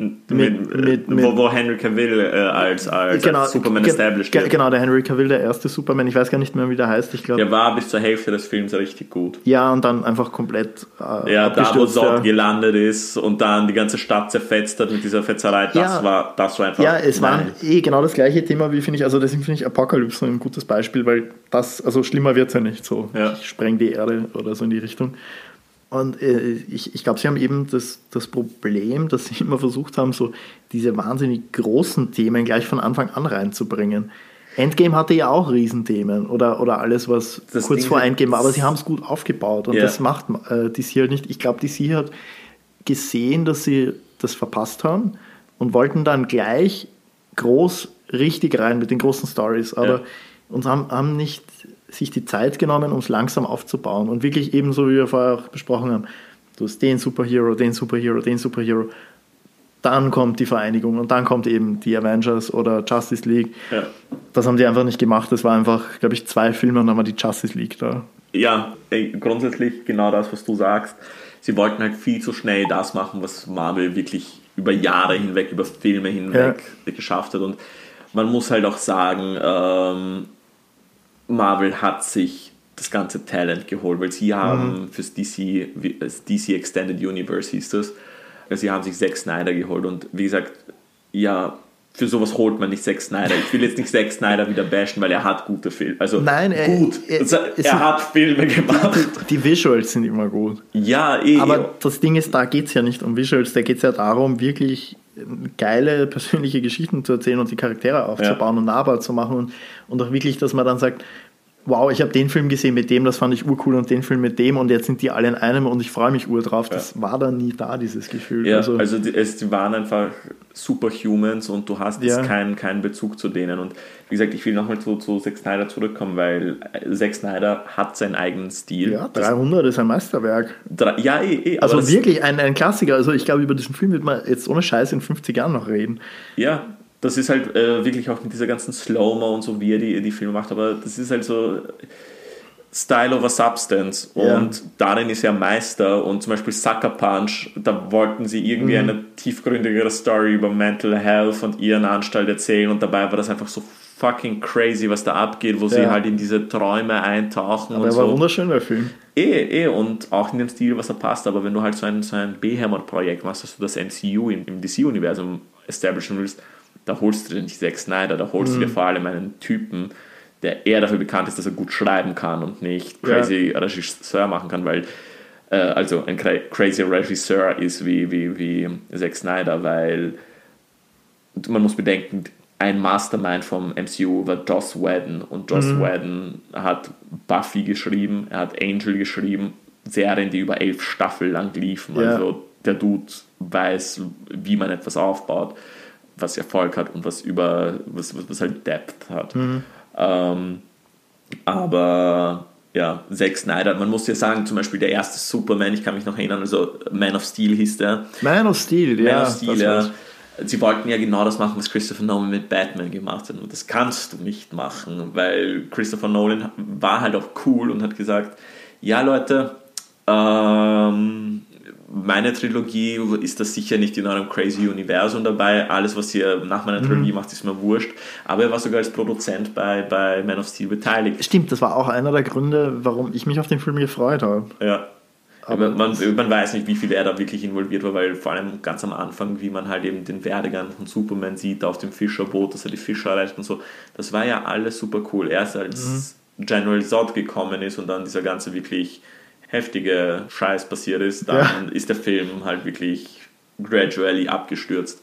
mit, mit, mit, wo, wo Henry Cavill äh, als, als, genau, als Superman ge established wird. Genau, der Henry Cavill, der erste Superman, ich weiß gar nicht mehr, wie der heißt. Ich glaub, der war bis zur Hälfte des Films richtig gut. Ja, und dann einfach komplett. Äh, ja, da wo Zod ja. gelandet ist und dann die ganze Stadt zerfetzt hat mit dieser Fetzerei, das, ja, war, das war einfach. Ja, es war eh genau das gleiche Thema, wie finde ich, also deswegen finde ich Apocalypse ein gutes Beispiel, weil das, also schlimmer wird es ja nicht so. Ja. Ich spreng die Erde oder so in die Richtung. Und äh, ich, ich glaube, sie haben eben das, das Problem, dass sie *laughs* immer versucht haben, so diese wahnsinnig großen Themen gleich von Anfang an reinzubringen. Endgame hatte ja auch Riesenthemen oder, oder alles, was das kurz Ding vor Endgame war, aber sie haben es gut aufgebaut und yeah. das macht äh, DC halt nicht. Ich glaube, DC hat gesehen, dass sie das verpasst haben und wollten dann gleich groß richtig rein mit den großen Stories, aber ja. uns haben, haben nicht sich die Zeit genommen, um es langsam aufzubauen. Und wirklich ebenso, wie wir vorher auch besprochen haben, du hast den Superhero, den Superhero, den Superhero. Dann kommt die Vereinigung und dann kommt eben die Avengers oder Justice League. Ja. Das haben die einfach nicht gemacht. Das war einfach, glaube ich, zwei Filme und dann war die Justice League da. Ja, grundsätzlich genau das, was du sagst. Sie wollten halt viel zu schnell das machen, was Marvel wirklich über Jahre hinweg, über Filme hinweg ja. geschafft hat. Und man muss halt auch sagen, ähm, Marvel hat sich das ganze Talent geholt, weil sie haben mhm. fürs DC, das DC Extended Universe hieß das, also sie haben sich Zack Snyder geholt und wie gesagt, ja, für sowas holt man nicht Zack Snyder. Ich will jetzt nicht Zack Snyder wieder bashen, weil er hat gute Filme. Also Nein, er, gut. Er, er, er hat Filme gemacht. Die Visuals sind immer gut. Ja, eh. Aber das Ding ist, da geht es ja nicht um Visuals, da geht es ja darum, wirklich geile persönliche Geschichten zu erzählen und die Charaktere aufzubauen ja. und nahbar zu machen und, und auch wirklich, dass man dann sagt, wow, ich habe den Film gesehen mit dem, das fand ich urcool und den Film mit dem und jetzt sind die alle in einem und ich freue mich ur drauf. Das ja. war dann nie da, dieses Gefühl. Ja, also, also die, es, die waren einfach Superhumans und du hast ja. keinen, keinen Bezug zu denen. Und wie gesagt, ich will nochmal zu, zu Zack Snyder zurückkommen, weil äh, Zack Snyder hat seinen eigenen Stil. Ja, 300 das, ist ein Meisterwerk. Drei, ja, eh, eh. Also wirklich ein, ein Klassiker. Also ich glaube, über diesen Film wird man jetzt ohne Scheiß in 50 Jahren noch reden. Ja, das ist halt äh, wirklich auch mit dieser ganzen Slow-Mo und so, wie er die, die Filme macht, aber das ist halt so Style over Substance und ja. darin ist er Meister und zum Beispiel Sucker Punch, da wollten sie irgendwie mhm. eine tiefgründigere Story über Mental Health und ihren Anstalt erzählen und dabei war das einfach so fucking crazy, was da abgeht, wo ja. sie halt in diese Träume eintauchen. Aber und er war so. wunderschön, der Film. Eh, eh, und auch in dem Stil, was er passt, aber wenn du halt so ein, so ein Behemoth-Projekt machst, dass du das MCU im, im DC-Universum establishen willst, da holst du dir nicht Zack Snyder, da holst mhm. du dir vor allem einen Typen, der eher dafür bekannt ist, dass er gut schreiben kann und nicht crazy ja. Regisseur machen kann, weil äh, also ein crazy Regisseur ist wie, wie, wie Zack Snyder, weil man muss bedenken, ein Mastermind vom MCU war Joss Whedon und Joss mhm. Whedon hat Buffy geschrieben, er hat Angel geschrieben, Serien, die über elf Staffeln lang liefen. Ja. Also der Dude weiß, wie man etwas aufbaut was Erfolg hat und was über was, was, halt Depth hat. Mhm. Ähm, aber ja, Zack Snyder, man muss ja sagen, zum Beispiel der erste Superman, ich kann mich noch erinnern, also Man of Steel hieß der. Man of Steel, Man ja. of Steel, ja. sie wollten ja genau das machen, was Christopher Nolan mit Batman gemacht hat. Und das kannst du nicht machen, weil Christopher Nolan war halt auch cool und hat gesagt, ja Leute, ähm, meine Trilogie ist das sicher nicht in eurem crazy Universum dabei. Alles, was ihr nach meiner Trilogie mhm. macht, ist mir wurscht. Aber er war sogar als Produzent bei, bei Man of Steel beteiligt. Stimmt, das war auch einer der Gründe, warum ich mich auf den Film gefreut habe. Ja. Aber man, man weiß nicht, wie viel er da wirklich involviert war, weil vor allem ganz am Anfang, wie man halt eben den Werdegang von Superman sieht auf dem Fischerboot, dass er die Fischer erreicht und so, das war ja alles super cool. Erst als mhm. General Zod gekommen ist und dann dieser ganze wirklich heftige Scheiß passiert ist, dann ja. ist der Film halt wirklich gradually abgestürzt.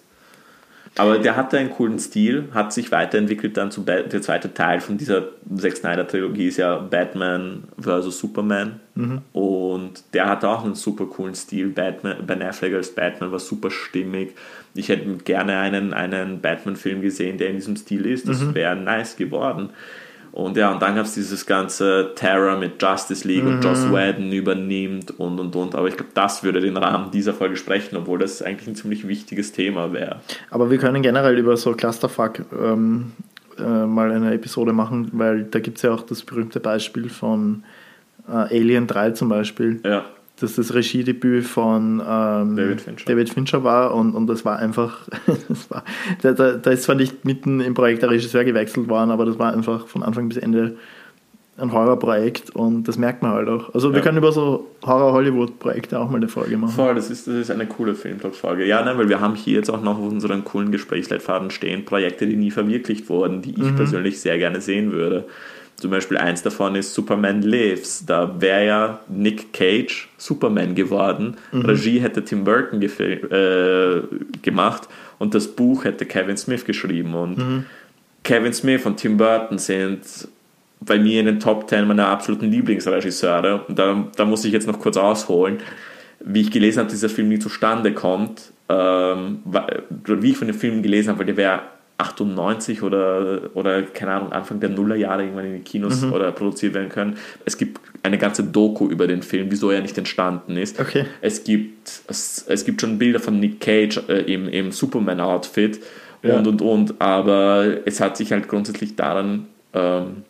Aber der hatte einen coolen Stil, hat sich weiterentwickelt dann zu der zweite Teil von dieser Zack Snyder Trilogie ist ja Batman vs. Superman mhm. und der hatte auch einen super coolen Stil. Batman, Ben Affleck als Batman war super stimmig. Ich hätte gerne einen, einen Batman-Film gesehen, der in diesem Stil ist. Das mhm. wäre nice geworden. Und ja, und dann gab es dieses ganze Terror mit Justice League mhm. und Joss Whedon übernimmt und und und. Aber ich glaube, das würde den Rahmen dieser Folge sprechen, obwohl das eigentlich ein ziemlich wichtiges Thema wäre. Aber wir können generell über so Clusterfuck ähm, äh, mal eine Episode machen, weil da gibt es ja auch das berühmte Beispiel von äh, Alien 3 zum Beispiel. Ja dass das Regiedebüt von ähm, David, Fincher. David, Fincher. war und, und das war einfach, *laughs* das war, da, da, ist zwar nicht mitten im Projekt der Regisseur gewechselt worden, aber das war einfach von Anfang bis Ende ein Horrorprojekt und das merkt man halt auch. Also wir können über so Horror-Hollywood-Projekte auch mal eine Folge machen. Voll, das ist, das ist eine coole Filmtalk-Folge. Ja, nein, weil wir haben hier jetzt auch noch auf unseren coolen Gesprächsleitfaden stehen Projekte, die nie verwirklicht wurden, die ich mhm. persönlich sehr gerne sehen würde. Zum Beispiel eins davon ist Superman Lives. Da wäre ja Nick Cage Superman geworden. Mhm. Regie hätte Tim Burton äh, gemacht und das Buch hätte Kevin Smith geschrieben. Und mhm. Kevin Smith und Tim Burton sind bei mir in den Top 10 meiner absoluten Lieblingsregisseure. Und da, da muss ich jetzt noch kurz ausholen. Wie ich gelesen habe, dass dieser Film nie zustande kommt, ähm, wie ich von dem Film gelesen habe, weil der wäre 98 oder, oder keine Ahnung, Anfang der Nullerjahre irgendwann in den Kinos mhm. oder produziert werden können. Es gibt eine ganze Doku über den Film, wieso er nicht entstanden ist. Okay. Es, gibt, es, es gibt schon Bilder von Nick Cage äh, im, im Superman-Outfit ja. und und und, aber es hat sich halt grundsätzlich daran, ähm,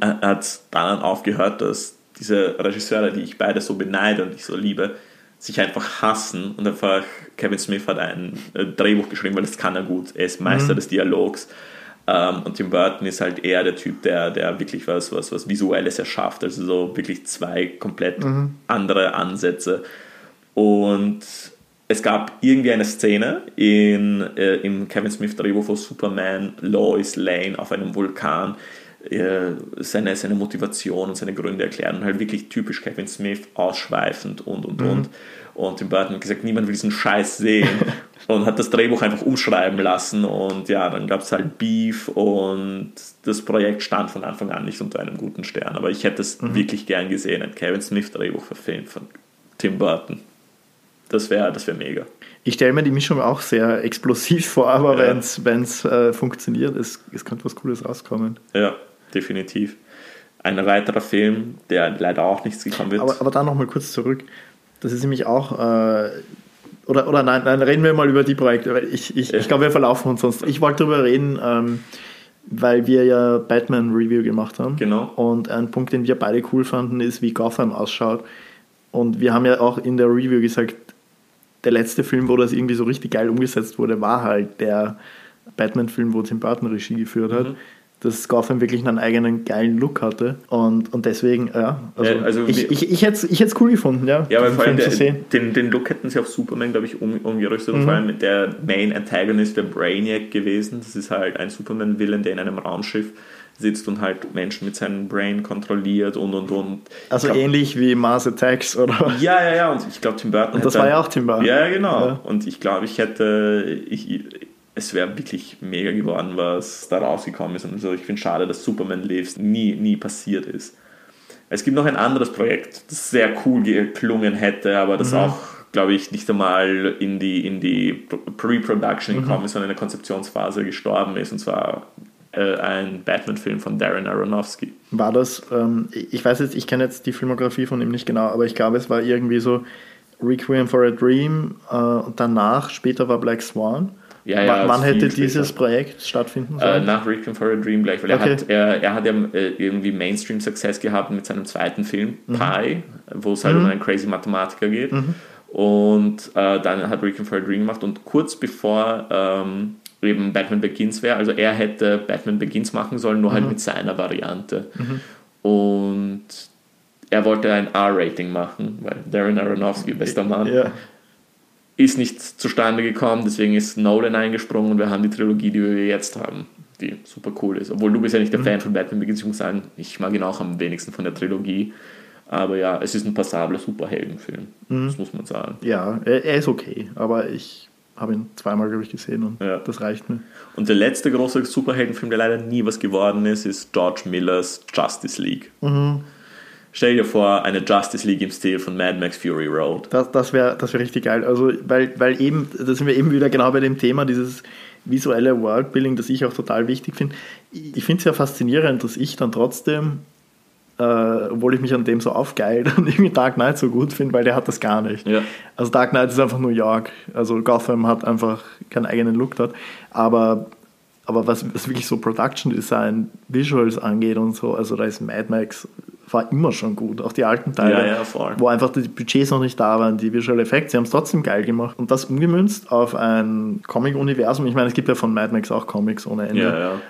hat daran aufgehört, dass diese Regisseure, die ich beide so beneide und ich so liebe, sich einfach hassen und einfach Kevin Smith hat ein äh, Drehbuch geschrieben, weil das kann er gut. Er ist Meister mhm. des Dialogs. Ähm, und Tim Burton ist halt eher der Typ, der, der wirklich was, was, was Visuelles erschafft. Also so wirklich zwei komplett mhm. andere Ansätze. Und es gab irgendwie eine Szene in, äh, im Kevin Smith Drehbuch, wo Superman Lois Lane auf einem Vulkan seine, seine Motivation und seine Gründe erklären. Und halt wirklich typisch Kevin Smith, ausschweifend und und mhm. und. Und Tim Burton hat gesagt, niemand will diesen Scheiß sehen. *laughs* und hat das Drehbuch einfach umschreiben lassen. Und ja, dann gab es halt Beef und das Projekt stand von Anfang an nicht unter einem guten Stern. Aber ich hätte es mhm. wirklich gern gesehen, ein Kevin Smith Drehbuch verfilmt von Tim Burton. Das wäre das wär mega. Ich stelle mir die Mischung auch sehr explosiv vor, aber ja. wenn es äh, funktioniert, es, es könnte was Cooles rauskommen. Ja, definitiv. Ein weiterer Film, der leider auch nichts gekommen wird. Aber, aber dann nochmal kurz zurück. Das ist nämlich auch, äh, oder, oder nein, nein, reden wir mal über die Projekte. Ich, ich, ja. ich glaube, wir verlaufen uns sonst. Ich wollte darüber reden, ähm, weil wir ja Batman Review gemacht haben. Genau. Und ein Punkt, den wir beide cool fanden, ist, wie Gotham ausschaut. Und wir haben ja auch in der Review gesagt, der letzte Film, wo das irgendwie so richtig geil umgesetzt wurde, war halt der Batman-Film, wo Tim Burton Regie geführt hat. Mhm dass Gotham wirklich einen eigenen geilen Look hatte. Und, und deswegen, ja, also, ja, also ich, ich, ich hätte es cool gefunden, ja. Ja, aber vor allem der, den, den Look hätten sie auf Superman, glaube ich, um, umgerüstet. Mhm. Und vor allem der Main Antagonist, der Brainiac gewesen. Das ist halt ein Superman-Villain, der in einem Raumschiff sitzt und halt Menschen mit seinem Brain kontrolliert und und und. Also glaub, ähnlich wie Mars Attacks, oder? Ja, ja, ja. Und ich glaube, Tim Burton. Und das war ja auch Tim Burton. Ja, genau. Ja. Und ich glaube, ich hätte. Ich, es wäre wirklich mega geworden, was da rausgekommen ist. Und also ich finde schade, dass Superman Lives nie, nie passiert ist. Es gibt noch ein anderes Projekt, das sehr cool geklungen hätte, aber das mhm. auch, glaube ich, nicht einmal in die, in die Pre-Production mhm. gekommen ist, sondern in der Konzeptionsphase gestorben ist. Und zwar äh, ein Batman-Film von Darren Aronofsky. War das, ähm, ich weiß jetzt, ich kenne jetzt die Filmografie von ihm nicht genau, aber ich glaube, es war irgendwie so Requiem for a Dream äh, und danach, später war Black Swan. Ja, ja, wann hätte dieses später. Projekt stattfinden sollen? Äh, nach Requiem for a Dream gleich, weil okay. er, hat, er, er hat ja äh, irgendwie Mainstream-Success gehabt mit seinem zweiten Film, mhm. Pi, wo es halt mhm. um einen crazy Mathematiker geht. Mhm. Und äh, dann hat Requiem for a Dream gemacht und kurz bevor ähm, eben Batman Begins wäre, also er hätte Batman Begins machen sollen, nur halt mhm. mit seiner Variante. Mhm. Und er wollte ein R-Rating machen, weil Darren Aronofsky, bester Mann. Ja ist nicht zustande gekommen, deswegen ist Nolan eingesprungen und wir haben die Trilogie, die wir jetzt haben, die super cool ist. Obwohl du bist ja nicht der mhm. Fan von Batman Begins, ich muss sagen, ich mag ihn auch am wenigsten von der Trilogie. Aber ja, es ist ein passabler Superheldenfilm, mhm. das muss man sagen. Ja, er, ist okay, aber ich habe ihn zweimal, glaube ich, gesehen und ja. das reicht mir. Und der letzte große Superheldenfilm, der leider nie was geworden ist, ist George Millers Justice League. Mhm. Stell dir vor, eine Justice League im Stil von Mad Max Fury Road. Das, das wäre das wär richtig geil. Also, weil, weil eben, da sind wir eben wieder genau bei dem Thema, dieses visuelle Worldbuilding, das ich auch total wichtig finde. Ich finde es ja faszinierend, dass ich dann trotzdem, äh, obwohl ich mich an dem so aufgeil *laughs* und irgendwie Dark Knight so gut finde, weil der hat das gar nicht. Ja. Also Dark Knight ist einfach New York. Also Gotham hat einfach keinen eigenen Look dort. Aber aber was, was wirklich so Production Design, Visuals angeht und so, also da ist Mad Max war immer schon gut, auch die alten Teile, ja, ja, wo einfach die Budgets noch nicht da waren, die Visual Effects, sie haben es trotzdem geil gemacht und das umgemünzt auf ein Comic-Universum. Ich meine, es gibt ja von Mad Max auch Comics ohne Ende.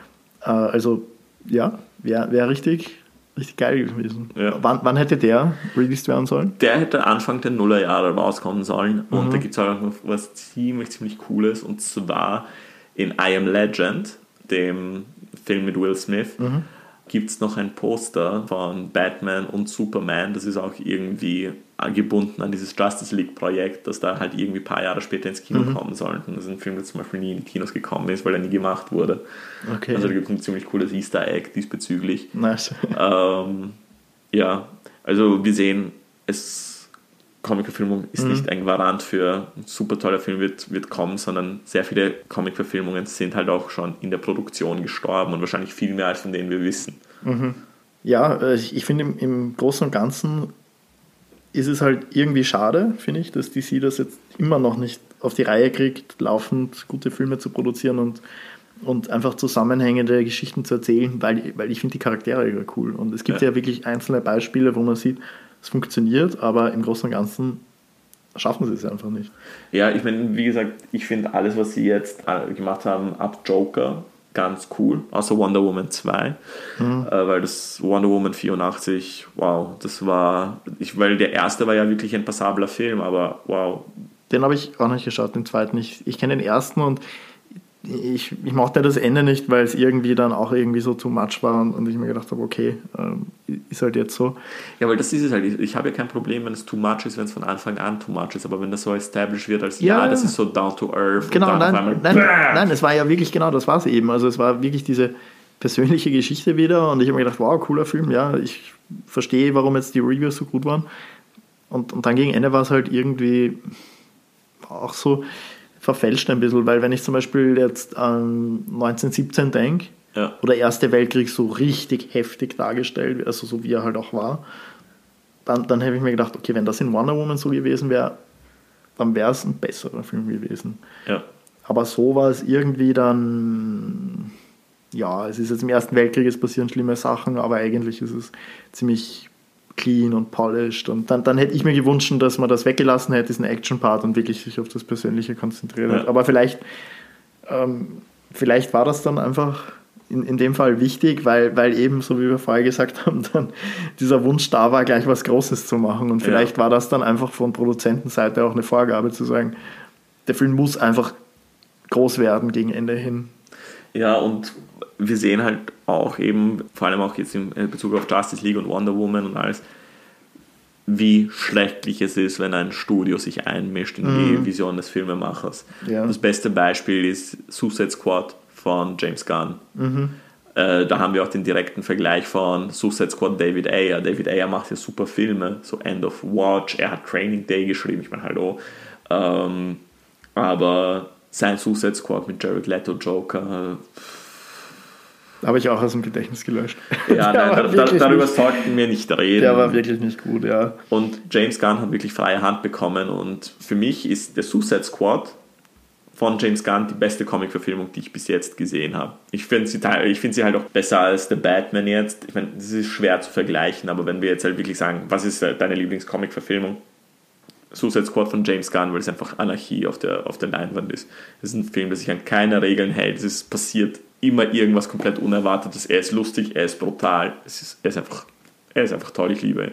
Ja. Äh, also ja, wäre wär richtig, richtig geil gewesen. Wann, wann, hätte der released werden sollen? Der hätte Anfang der Nullerjahre rauskommen sollen und mhm. da gibt es auch noch was ziemlich, ziemlich Cooles und zwar in I Am Legend, dem Film mit Will Smith. Mhm gibt es noch ein Poster von Batman und Superman. Das ist auch irgendwie gebunden an dieses Justice League-Projekt, das da halt irgendwie ein paar Jahre später ins Kino mhm. kommen sollte. Das ist ein Film, der zum Beispiel nie in die Kinos gekommen ist, weil er nie gemacht wurde. Okay. Also da gibt es ein ziemlich cooles Easter Egg diesbezüglich. Nice. *laughs* Ähm, ja, also wir sehen, es Comic-Verfilmung ist mhm. nicht ein Garant für ein super toller Film wird, wird kommen, sondern sehr viele Comic-Verfilmungen sind halt auch schon in der Produktion gestorben und wahrscheinlich viel mehr, als von denen wir wissen. Mhm. Ja, äh, ich finde im, im Großen und Ganzen ist es halt irgendwie schade, finde ich, dass DC das jetzt immer noch nicht auf die Reihe kriegt, laufend gute Filme zu produzieren und, und einfach zusammenhängende Geschichten zu erzählen, weil, weil ich finde die Charaktere cool. Und es gibt ja. ja wirklich einzelne Beispiele, wo man sieht, es funktioniert, aber im Großen und Ganzen schaffen sie es einfach nicht. Ja, ich meine, wie gesagt, ich finde alles, was sie jetzt äh, gemacht haben, ab Joker, ganz cool, außer Wonder Woman 2, mhm. äh, weil das Wonder Woman 84, wow, das war, ich, weil der erste war ja wirklich ein passabler Film, aber wow. Den habe ich auch nicht geschaut, den zweiten. Ich, ich kenne den ersten und ich, ich mochte das Ende nicht, weil es irgendwie dann auch irgendwie so too much war und, und ich mir gedacht habe, okay, ähm, ist halt jetzt so. Ja, weil das ist es halt. Ich, ich habe ja kein Problem, wenn es too much ist, wenn es von Anfang an too much ist, aber wenn das so established wird als ja, ja das ist so down to earth. Genau, nein, nein, nein, es war ja wirklich genau, das war es eben. Also es war wirklich diese persönliche Geschichte wieder und ich habe mir gedacht, wow, cooler Film, ja, ich verstehe, warum jetzt die Reviews so gut waren. Und, und dann gegen Ende war es halt irgendwie auch so, verfälscht ein bisschen, weil wenn ich zum Beispiel jetzt an 1917 denke, ja. oder Erste Weltkrieg so richtig heftig dargestellt, also so wie er halt auch war, dann, dann habe ich mir gedacht, okay, wenn das in Wonder Woman so gewesen wäre, dann wäre es ein besserer Film gewesen. Ja. Aber so war es irgendwie dann, ja, es ist jetzt im Ersten Weltkrieg, es passieren schlimme Sachen, aber eigentlich ist es ziemlich clean und polished. Und dann, dann hätte ich mir gewünscht, dass man das weggelassen hätte, diesen Action-Part und wirklich sich auf das Persönliche konzentriert ja. Aber vielleicht, ähm, vielleicht war das dann einfach in, in dem Fall wichtig, weil, weil eben, so wie wir vorher gesagt haben, *laughs* dann dieser Wunsch da war, gleich was Großes zu machen. Und vielleicht ja. war das dann einfach von Produzentenseite auch eine Vorgabe zu sagen, der Film muss einfach groß werden gegen Ende hin. Ja, und wir sehen halt auch eben, vor allem auch jetzt in Bezug auf Justice League und Wonder Woman und alles, wie schrecklich es ist, wenn ein Studio sich einmischt in die mhm. Vision des Filmemachers. Ja. Das beste Beispiel ist Suicide Squad von James Gunn. Mhm. Äh, da haben wir auch den direkten Vergleich von Suicide Squad David Ayer. David Ayer macht ja super Filme, so End of Watch, er hat Training Day geschrieben, ich meine, hallo. Ähm, aber sein Suicide Squad mit Jared Leto Joker. Habe ich auch aus dem Gedächtnis gelöscht. Ja, *laughs* nein, da, darüber sollten wir nicht reden. Der war wirklich nicht gut, ja. Und James Gunn hat wirklich freie Hand bekommen und für mich ist der Suicide Squad von James Gunn die beste Comic-Verfilmung, die ich bis jetzt gesehen habe. Ich finde sie, find sie halt auch besser als The Batman jetzt. Ich meine, das ist schwer zu vergleichen, aber wenn wir jetzt halt wirklich sagen, was ist deine Lieblings-Comic-Verfilmung? Suicide Squad von James Gunn, weil es einfach Anarchie auf der, auf der Leinwand ist. Es ist ein Film, der sich an keine Regeln hält. Es ist passiert immer irgendwas komplett Unerwartetes. Er ist lustig, er ist brutal. Es ist, er, ist einfach, er ist einfach toll, ich liebe ihn.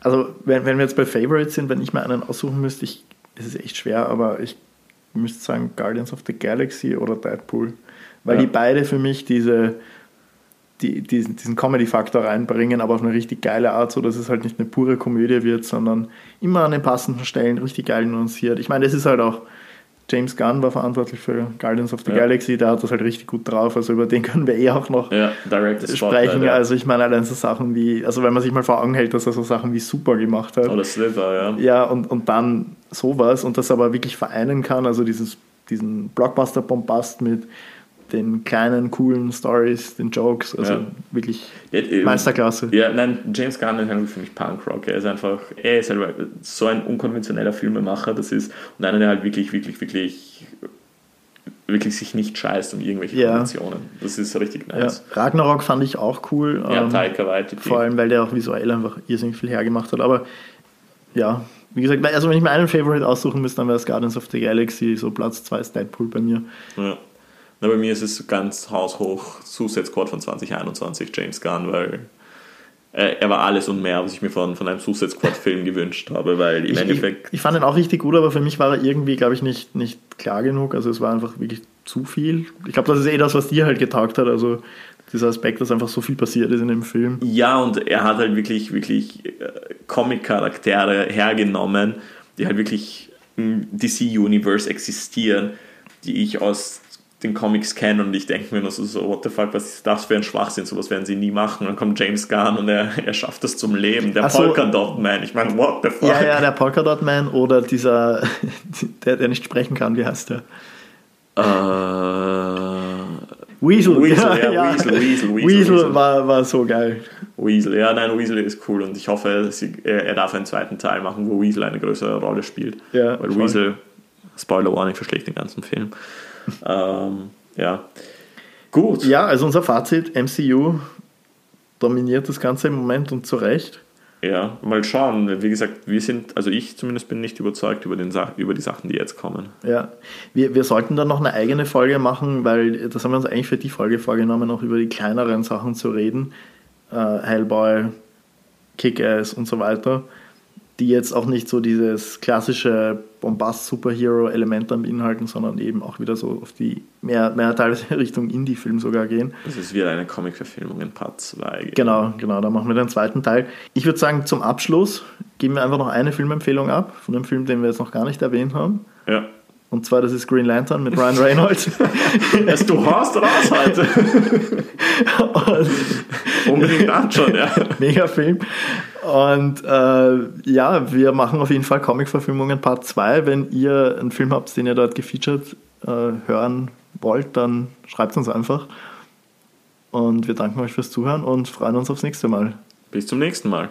Also, wenn, wenn wir jetzt bei Favorites sind, wenn ich mal einen aussuchen müsste, ich, es ist echt schwer, aber ich müsste sagen Guardians of the Galaxy oder Deadpool. Weil ja. die beide für mich diese, die, diesen, diesen Comedy-Faktor reinbringen, aber auf eine richtig geile Art, so dass es halt nicht eine pure Komödie wird, sondern immer an den passenden Stellen richtig geil nuanciert. Ich meine, das ist halt auch James Gunn war verantwortlich für Guardians of the ja. Galaxy, der hat das halt richtig gut drauf, also über den *laughs* können wir eh auch noch ja, sprechen. Ja. Also ich meine allein so Sachen wie, also wenn man sich mal vor Augen hält, dass er so Sachen wie Super gemacht hat. Oder Slither, ja. Ja, und, und dann sowas und das aber wirklich vereinen kann, also dieses, diesen Blockbuster-Bombast mit den kleinen, coolen Stories, den Jokes, also ja. wirklich ja, Meisterklasse. Ja, nein, James Gunn ist für mich Punkrock. Er ist einfach, er ist halt so ein unkonventioneller Filmemacher, das ist, und einer, der halt wirklich, wirklich, wirklich wirklich sich nicht scheißt um irgendwelche ja. Konventionen. Das ist richtig nice. Ja. Ragnarok fand ich auch cool. Ja, ähm, Taika Waititi. Vor allem, weil der auch visuell einfach irrsinnig viel hergemacht hat. Aber ja, wie gesagt, also wenn ich mir einen Favorite aussuchen müsste, dann wäre es Guardians of the Galaxy, so Platz 2 ist Deadpool bei mir. Ja. Na, bei mir ist es ganz haushoch Suicide Squad von 2021, James Gunn, weil äh, er war alles und mehr, was ich mir von, von einem Suicide Squad-Film *laughs* gewünscht habe, weil im ich, Endeffekt. Ich, ich, fand ihn auch richtig gut, aber für mich war er irgendwie, glaube ich, nicht, nicht klar genug. Also es war einfach wirklich zu viel. Ich glaube, das ist eh das, was dir halt getaugt hat. Also dieser Aspekt, dass einfach so viel passiert ist in dem Film. Ja, und er hat halt wirklich, wirklich äh, Comic-Charaktere hergenommen, die halt wirklich im DC-Universe existieren, die ich aus den Comics kenne und ich denke mir nur so, so, what the fuck, was ist das für ein Schwachsinn, sowas werden sie nie machen. Und dann kommt James Gunn und er, er schafft das zum Leben. Der so, Polka Dot Man, ich meine, what the fuck. Ja, ja, der Polka Dot Man oder dieser, *laughs* der, der nicht sprechen kann, wie heißt der? Uh, Weasel, Weasel, *laughs* ja, ja, Weasel, Weasel, Weasel, Weasel, War, war so geil. Weasel, ja, nein, Weasel ist cool und ich hoffe, sie, er, darf einen zweiten Teil machen, wo Weasel eine größere Rolle spielt. Ja, Weil voll. Weasel, Spoiler Warning, verschlägt den ganzen Film ähm, ja. Gut. Ja, also unser Fazit: MCU dominiert das Ganze im Moment und zu Recht. Ja, mal schauen. Wie gesagt, wir sind, also ich zumindest bin nicht überzeugt über, den, über die Sachen, die jetzt kommen. Ja, wir, wir sollten dann noch eine eigene Folge machen, weil das haben wir uns eigentlich für die Folge vorgenommen, auch über die kleineren Sachen zu reden. Äh, Hellboy, Kick-Ass und so weiter die jetzt auch nicht so dieses klassische Bombast-Superhero-Element dann beinhalten, sondern eben auch wieder so auf die mehr, mehr teilweise *laughs* Richtung Indie-Film sogar gehen. Das ist wieder eine Comic-Verfilmung in Part 2. Genau, genau, da machen wir den zweiten Teil. Ich würde sagen, zum Abschluss geben wir einfach noch eine Filmempfehlung ab, von dem Film, den wir jetzt noch gar nicht erwähnt haben. Ja. Und zwar, das ist Green Lantern mit Ryan Reynolds. es, *laughs* du hast raus heute. *laughs* Unbedingt anschauen, ja. Mega Film. Und äh, ja, wir machen auf jeden Fall Comic-Verfilmungen Part 2. Wenn ihr einen Film habt, den ihr dort gefeatured äh, hören wollt, dann schreibt es uns einfach. Und wir danken euch fürs Zuhören und freuen uns aufs nächste Mal. Bis zum nächsten Mal.